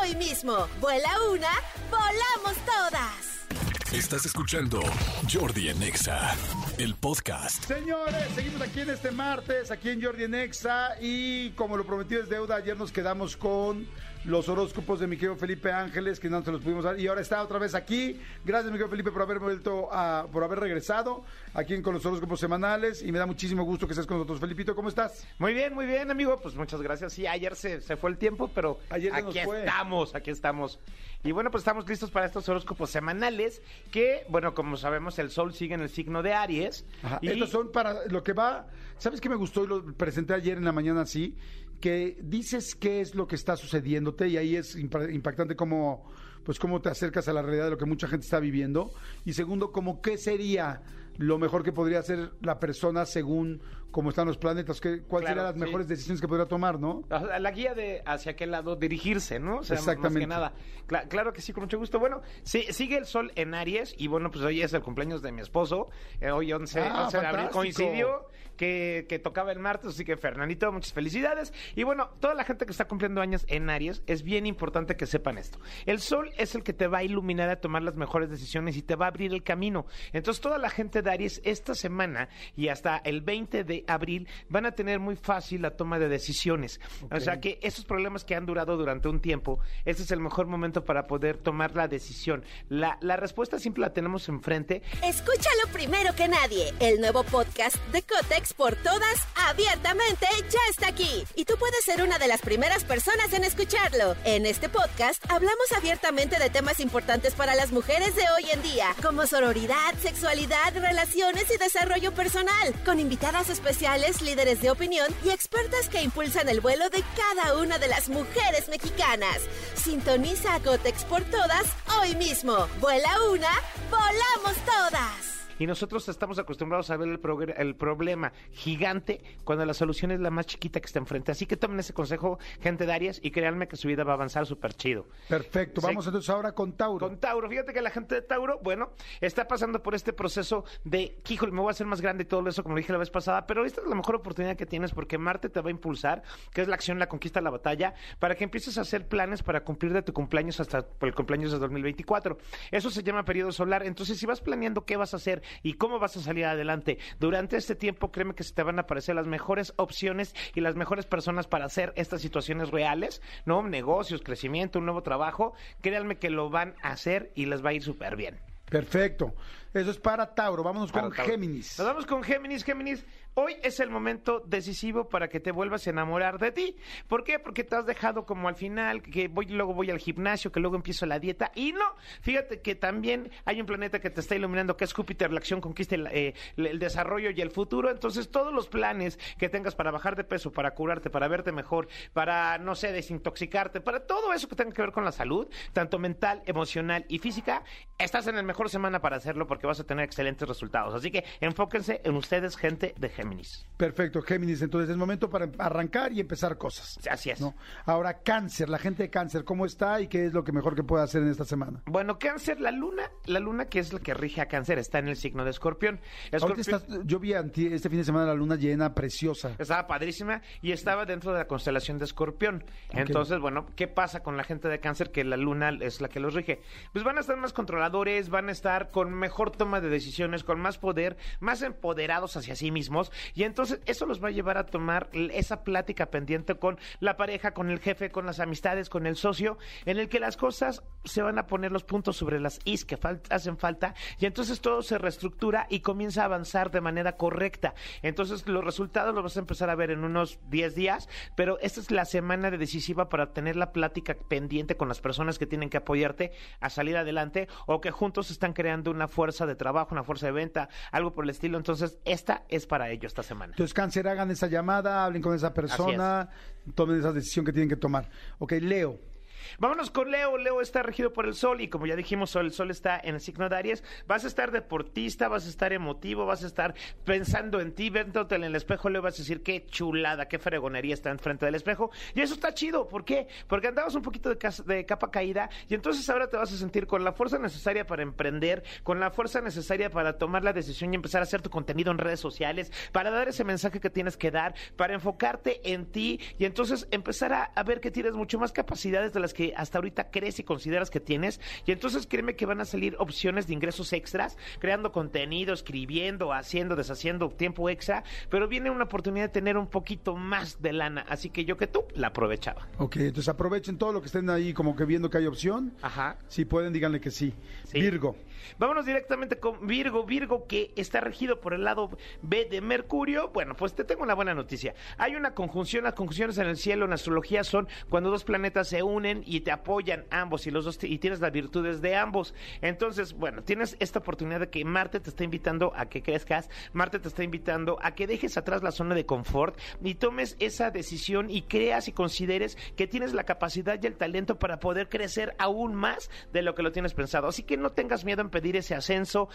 hoy mismo. Vuela una, volamos todas. Estás escuchando Jordi en Exa, el podcast. Señores, seguimos aquí en este martes, aquí en Jordi en Exa, y como lo prometido es deuda, ayer nos quedamos con los horóscopos de mi querido Felipe Ángeles, que no se los pudimos dar, y ahora está otra vez aquí. Gracias, mi querido Felipe, por haber vuelto a, por haber regresado aquí con los horóscopos semanales, y me da muchísimo gusto que estés con nosotros. Felipito, ¿cómo estás? Muy bien, muy bien, amigo. Pues muchas gracias. Sí, ayer se, se fue el tiempo, pero Ayer aquí estamos, aquí estamos. Y bueno, pues estamos listos para estos horóscopos semanales que, bueno, como sabemos, el sol sigue en el signo de Aries. Ajá, y Estos son para lo que va. ¿Sabes qué me gustó y lo presenté ayer en la mañana así? Que dices qué es lo que está sucediéndote y ahí es impa- impactante cómo, pues cómo te acercas a la realidad de lo que mucha gente está viviendo. Y segundo, como qué sería lo mejor que podría hacer la persona según cómo están los planetas, qué, cuáles Claro, serían las sí. mejores decisiones que podría tomar, ¿no? La guía de hacia qué lado dirigirse, ¿no? O sea, Exactamente. Más que nada. Cla- claro que sí, con mucho gusto. Bueno, sí, sigue el sol en Aries y bueno, pues hoy es el cumpleaños de mi esposo. Eh, hoy 11, Ah, 11 de abril coincidió que, que tocaba el martes, así que Fernandito, muchas felicidades. Y bueno, toda la gente que está cumpliendo años en Aries, es bien importante que sepan esto. El sol es el que te va a iluminar a tomar las mejores decisiones y te va a abrir el camino. Entonces, toda la gente de Aries esta semana y hasta el 20 de abril van a tener muy fácil la toma de decisiones. O sea que esos problemas que han durado durante un tiempo, este es el mejor momento para poder tomar la decisión. La, la respuesta siempre la tenemos enfrente. Escúchalo primero que nadie. El nuevo podcast de Cotex por todas, abiertamente, ya está aquí. Y tú puedes ser una de las primeras personas en escucharlo. En este podcast hablamos abiertamente de temas importantes para las mujeres de hoy en día, como sororidad, sexualidad, relaciones y desarrollo personal, con invitadas especiales, líderes de opinión y expertas que impulsan el vuelo de cada una de las mujeres mexicanas. Sintoniza a Cotex por todas hoy mismo. Vuela una, volamos todas. Y nosotros estamos acostumbrados a ver el, el problema gigante cuando la solución es la más chiquita que está enfrente. Así que tomen ese consejo, gente de Aries, y créanme que su vida va a avanzar súper chido. Perfecto. Vamos entonces ahora con Tauro. Con Tauro, fíjate que la gente de Tauro, bueno, está pasando por este proceso de, híjole, me voy a hacer más grande y todo eso, como dije la vez pasada, pero esta es la mejor oportunidad que tienes porque Marte te va a impulsar, que es la acción, la conquista, la batalla, para que empieces a hacer planes para cumplir de tu cumpleaños hasta el cumpleaños de 2024. Eso se llama periodo solar. Entonces, si vas planeando qué vas a hacer y cómo vas a salir adelante durante este tiempo, créeme que se te van a aparecer las mejores opciones y las mejores personas para hacer estas situaciones reales, ¿no? Negocios, crecimiento, un nuevo trabajo. Créanme que lo van a hacer y les va a ir súper bien. Perfecto. Eso es para Tauro. Vámonos con Tauro. Géminis. Nos vamos con Géminis. Géminis, hoy es el momento decisivo para que te vuelvas a enamorar de ti. ¿Por qué? Porque te has dejado como al final, que voy, luego voy al gimnasio, que luego empiezo la dieta. Y no, fíjate que también hay un planeta que te está iluminando, que es Júpiter, la acción conquista el, eh, desarrollo y el futuro. Entonces, todos los planes que tengas para bajar de peso, para curarte, para verte mejor, para, no sé, desintoxicarte, para todo eso que tenga que ver con la salud, tanto mental, emocional y física, estás en la mejor semana para hacerlo porque vas a tener excelentes resultados. Así que enfóquense en ustedes, gente de Géminis. Perfecto, Géminis. Entonces es momento para arrancar y empezar cosas. Así es. ¿no? Ahora, Cáncer, la gente de Cáncer, ¿cómo está y qué es lo que mejor que puede hacer en esta semana? Bueno, Cáncer, la luna, la luna que es la que rige a Cáncer, está en el signo de Escorpión. Escorpión estás- yo vi este fin de semana la luna llena, preciosa. estaba padrísima y estaba dentro de la constelación de Escorpión. Entonces, bueno, ¿qué pasa con la gente de Cáncer que la luna es la que los rige? Pues van a estar más controladores, van a estar con mejor toma de decisiones, con más poder, más empoderados hacia sí mismos y entonces eso los va a llevar a tomar esa plática pendiente con la pareja, con el jefe, con las amistades, con el socio, en el que las cosas se van a poner los puntos sobre las is que fal- hacen falta y entonces todo se reestructura y comienza a avanzar de manera correcta. Entonces los resultados los vas a empezar a ver en unos 10 días, pero esta es la semana de decisiva para tener la plática pendiente con las personas que tienen que apoyarte a salir adelante o que juntos están creando una fuerza de trabajo, una fuerza de venta, algo por el estilo. Entonces esta es para ello esta semana. Entonces, Cáncer, hagan esa llamada, hablen con esa persona, tomen esa decisión que tienen que tomar. Ok, Leo. Vámonos con Leo. Leo está regido por el sol y como ya dijimos, el sol está en el signo de Aries. Vas a estar deportista, vas a estar emotivo, vas a estar pensando en ti, viéndote en el espejo, le vas a decir qué chulada, qué fregonería está enfrente del espejo. Y eso está chido. ¿Por qué? Porque andabas un poquito de capa caída y entonces ahora te vas a sentir con la fuerza necesaria para emprender, con la fuerza necesaria para tomar la decisión y empezar a hacer tu contenido en redes sociales, para dar ese mensaje que tienes que dar, para enfocarte en ti y entonces empezar a, a ver que tienes mucho más capacidades de las que hasta ahorita crees y consideras que tienes. Y entonces créeme que van a salir opciones de ingresos extras, creando contenido, escribiendo, haciendo, deshaciendo tiempo extra, pero viene una oportunidad de tener un poquito más de lana. Así que yo que tú la aprovechaba. Ok, entonces aprovechen todo lo que estén ahí como que viendo que hay opción. Ajá. Si pueden, díganle que sí. Sí. Virgo. Vámonos directamente con Virgo. Virgo que está regido por el lado B de Mercurio. Bueno, pues te tengo una buena noticia. Hay una conjunción. Las conjunciones en el cielo, en astrología, son cuando dos planetas se unen y te apoyan ambos y los dos y tienes las virtudes de ambos. Entonces, bueno, tienes esta oportunidad de que Marte te está invitando a que crezcas. Marte te está invitando a que dejes atrás la zona de confort y tomes esa decisión y creas y consideres que tienes la capacidad y el talento para poder crecer aún más de lo que lo tienes pensado. Así que no tengas miedo en pedir ese ascenso,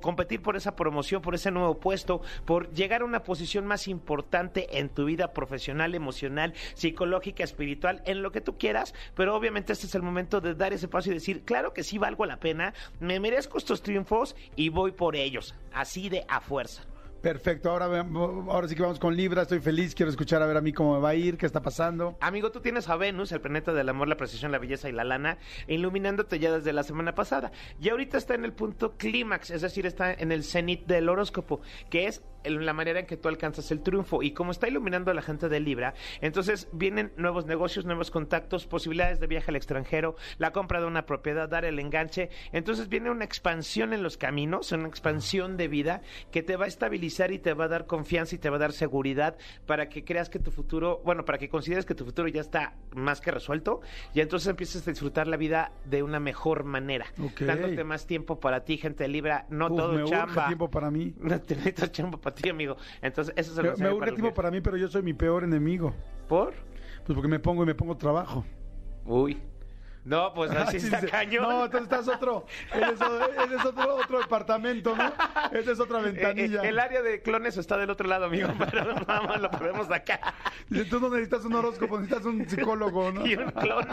competir por esa promoción, por ese nuevo puesto, por llegar a una posición más importante en tu vida profesional, emocional, psicológica, espiritual, en lo que tú quieras. Pero obviamente este es el momento de dar ese paso y decir, claro que sí valgo la pena, me merezco estos triunfos y voy por ellos, así de a fuerza. Perfecto, ahora, ahora sí que vamos con Libra, estoy feliz, quiero escuchar a ver a mí cómo me va a ir, qué está pasando. Amigo, tú tienes a Venus, el planeta del amor, la precisión, la belleza y la lana, iluminándote ya desde la semana pasada. Y ahorita está en el punto clímax, es decir, está en el cenit del horóscopo, que es la manera en que tú alcanzas el triunfo. Y como está iluminando a la gente de Libra, entonces vienen nuevos negocios, nuevos contactos, posibilidades de viaje al extranjero, la compra de una propiedad, dar el enganche. Entonces viene una expansión en los caminos, una expansión de vida que te va a estabilizar y te va a dar confianza y te va a dar seguridad para que creas que tu futuro, bueno, para que consideres que tu futuro ya está más que resuelto y entonces empieces a disfrutar la vida de una mejor manera, Ok. dándote más tiempo para ti, gente de Libra, no Uf, todo me chamba. tiempo para mí. No te necesitas chamba para ti, amigo. Entonces, eso es el Me, tiempo el- para mí, pero yo soy mi peor enemigo. ¿Por? Pues porque me pongo y me pongo trabajo. Uy. No, pues así Ah, sí, está sí. cañón. No, entonces estás otro. Eres, eres otro, otro departamento, ¿no? Esa es otra Eh, eh, ventanilla. el área de clones está del otro lado, amigo, pero vamos, lo podemos acá. Dice, Tú no necesitas un horóscopo, necesitas un psicólogo, ¿no? Y un clon.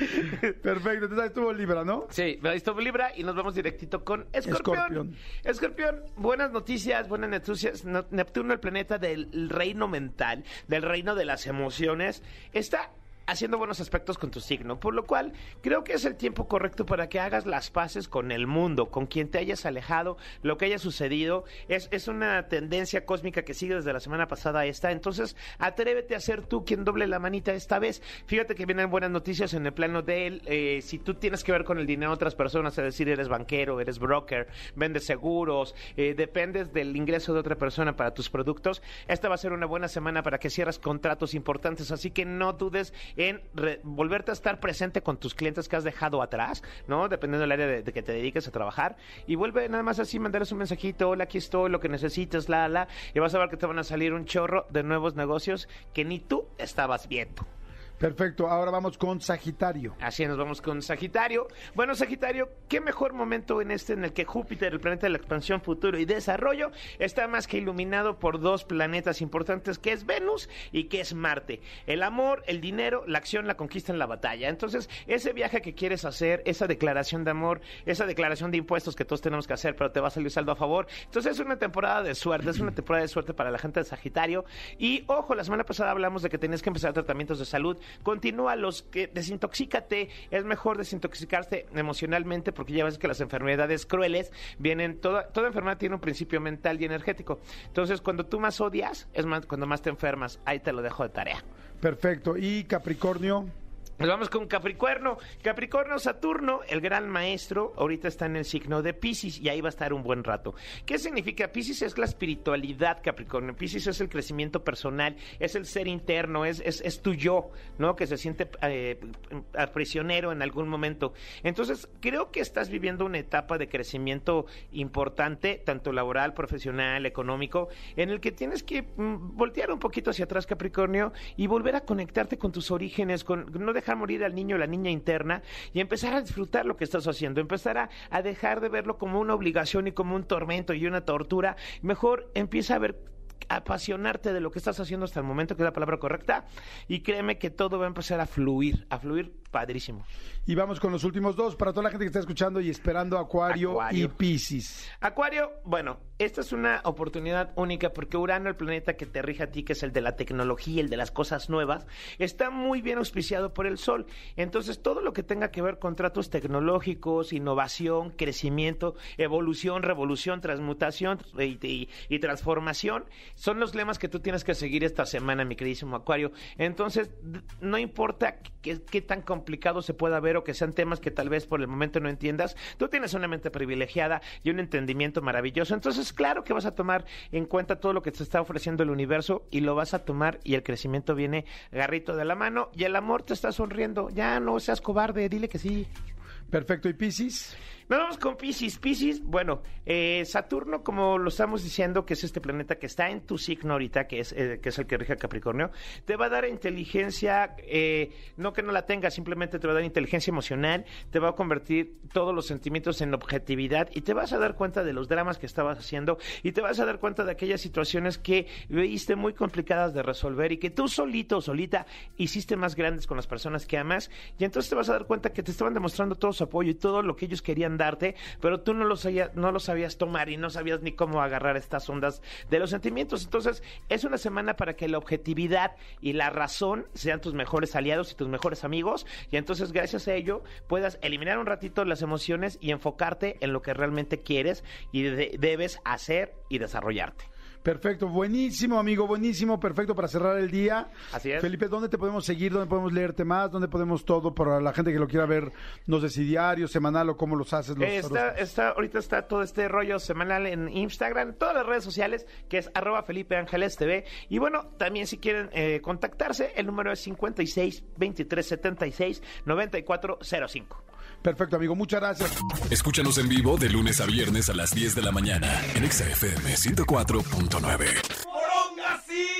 Perfecto, entonces ahí estuvo Libra, ¿no? Sí, ahí estuvo Libra y nos vamos directito con Escorpión. Escorpión. Buenas noticias, buenas noticias. No- Neptuno, el planeta del reino mental, del reino de las emociones, está haciendo buenos aspectos con tu signo, por lo cual creo que es el tiempo correcto para que hagas las paces con el mundo, con quien te hayas alejado, lo que haya sucedido. Es, es una tendencia cósmica que sigue desde la semana pasada a esta, entonces atrévete a ser tú quien doble la manita esta vez. Fíjate que vienen buenas noticias en el plano de él. eh, si tú tienes que ver con el dinero de otras personas, es decir, eres banquero, eres broker, vendes seguros, eh, dependes del ingreso de otra persona para tus productos, esta va a ser una buena semana para que cierres contratos importantes, así que no dudes en volverte a estar presente con tus clientes que has dejado atrás, ¿no? Dependiendo del área de, de que te dediques a trabajar. Y vuelve nada más así, mandarles un mensajito, hola, aquí estoy, lo que necesites, la, la. Y vas a ver que te van a salir un chorro de nuevos negocios que ni tú estabas viendo. Perfecto, ahora vamos con Sagitario. Así nos vamos con Sagitario. Bueno, Sagitario, qué mejor momento en este en el que Júpiter, el planeta de la expansión, futuro y desarrollo, está más que iluminado por dos planetas importantes que es Venus y que es Marte. El amor, el dinero, la acción, la conquista en la batalla. Entonces, ese viaje que quieres hacer, esa declaración de amor, esa declaración de impuestos que todos tenemos que hacer, pero te va a salir saldo a favor. Entonces, es una temporada de suerte, es una temporada de suerte para la gente de Sagitario. Y ojo, la semana pasada hablamos de que tenías que empezar tratamientos de salud. Continúa los que desintoxícate. Es mejor desintoxicarse emocionalmente porque ya ves que las enfermedades crueles vienen, toda, toda enfermedad tiene un principio mental y energético. Entonces, cuando tú más odias, es más, cuando más te enfermas. Ahí te lo dejo de tarea. Perfecto, y Capricornio. Nos vamos con Capricornio. Capricornio, Saturno, el gran maestro, ahorita está en el signo de Pisces y ahí va a estar un buen rato. ¿Qué significa? Pisces es la espiritualidad, Capricornio. Pisces es el crecimiento personal, es el ser interno, es, es, es tu yo, ¿no? Que se siente eh, prisionero en algún momento. Entonces, creo que estás viviendo una etapa de crecimiento importante, tanto laboral, profesional, económico, en el que tienes que mm, voltear un poquito hacia atrás, Capricornio, y volver a conectarte con tus orígenes, con no dejar morir al niño o la niña interna y empezar a disfrutar lo que estás haciendo, empezar a, a dejar de verlo como una obligación y como un tormento y una tortura. Mejor empieza a ver apasionarte de lo que estás haciendo hasta el momento, que es la palabra correcta, y créeme que todo va a empezar a fluir, a fluir padrísimo. Y vamos con los últimos dos para toda la gente que está escuchando y esperando Acuario, y Piscis. Acuario, bueno, esta es una oportunidad única porque Urano, el planeta que te rige a ti, que es el de la tecnología, el de las cosas nuevas, está muy bien auspiciado por el Sol. Entonces, todo lo que tenga que ver con tratos tecnológicos, innovación, crecimiento, evolución, revolución, transmutación y, y transformación, son los lemas que tú tienes que seguir esta semana, mi queridísimo Acuario. Entonces, no importa qué, tan complicado se pueda ver o que sean temas que tal vez por el momento no entiendas, tú tienes una mente privilegiada y un entendimiento maravilloso. Entonces, claro que vas a tomar en cuenta todo lo que te está ofreciendo el universo y lo vas a tomar y el crecimiento viene garrito de la mano y el amor te está sonriendo. Ya no seas cobarde, dile que sí. Perfecto. ¿Y Piscis? Nos vamos con Pisces. Pisces, bueno, eh, Saturno, como lo estamos diciendo, que es este planeta que está en tu signo ahorita, que es, eh, que es el que rige a Capricornio, te va a dar inteligencia, eh, no que no la tengas, simplemente te va a dar inteligencia emocional, te va a convertir todos los sentimientos en objetividad y te vas a dar cuenta de los dramas que estabas haciendo y te vas a dar cuenta de aquellas situaciones que veiste muy complicadas de resolver y que tú solito o solita hiciste más grandes con las personas que amas y entonces te vas a dar cuenta que te estaban demostrando todo su apoyo y todo lo que ellos querían pero tú no lo, sabías, no lo sabías tomar y no sabías ni cómo agarrar estas ondas de los sentimientos. Entonces, es una semana para que la objetividad y la razón sean tus mejores aliados y tus mejores amigos, y entonces, gracias a ello, puedas eliminar un ratito las emociones y enfocarte en lo que realmente quieres y debes hacer y desarrollarte. Perfecto, buenísimo, amigo, buenísimo, perfecto para cerrar el día. Así es. Felipe, ¿dónde te podemos seguir? ¿Dónde podemos leerte más? ¿Dónde podemos todo para la gente que lo quiera ver? No sé si diario, semanal o cómo los haces. Los, está, está, ahorita está todo este rollo semanal en Instagram, todas las redes sociales, que es arroba Felipe Ángeles TV. Y bueno, también si quieren eh, contactarse, el número es 56 23 76 94 05. Perfecto, amigo, muchas gracias. Escúchanos en vivo de lunes a viernes a las 10 de la mañana en XFM 104.9. ¡Poronga, sí!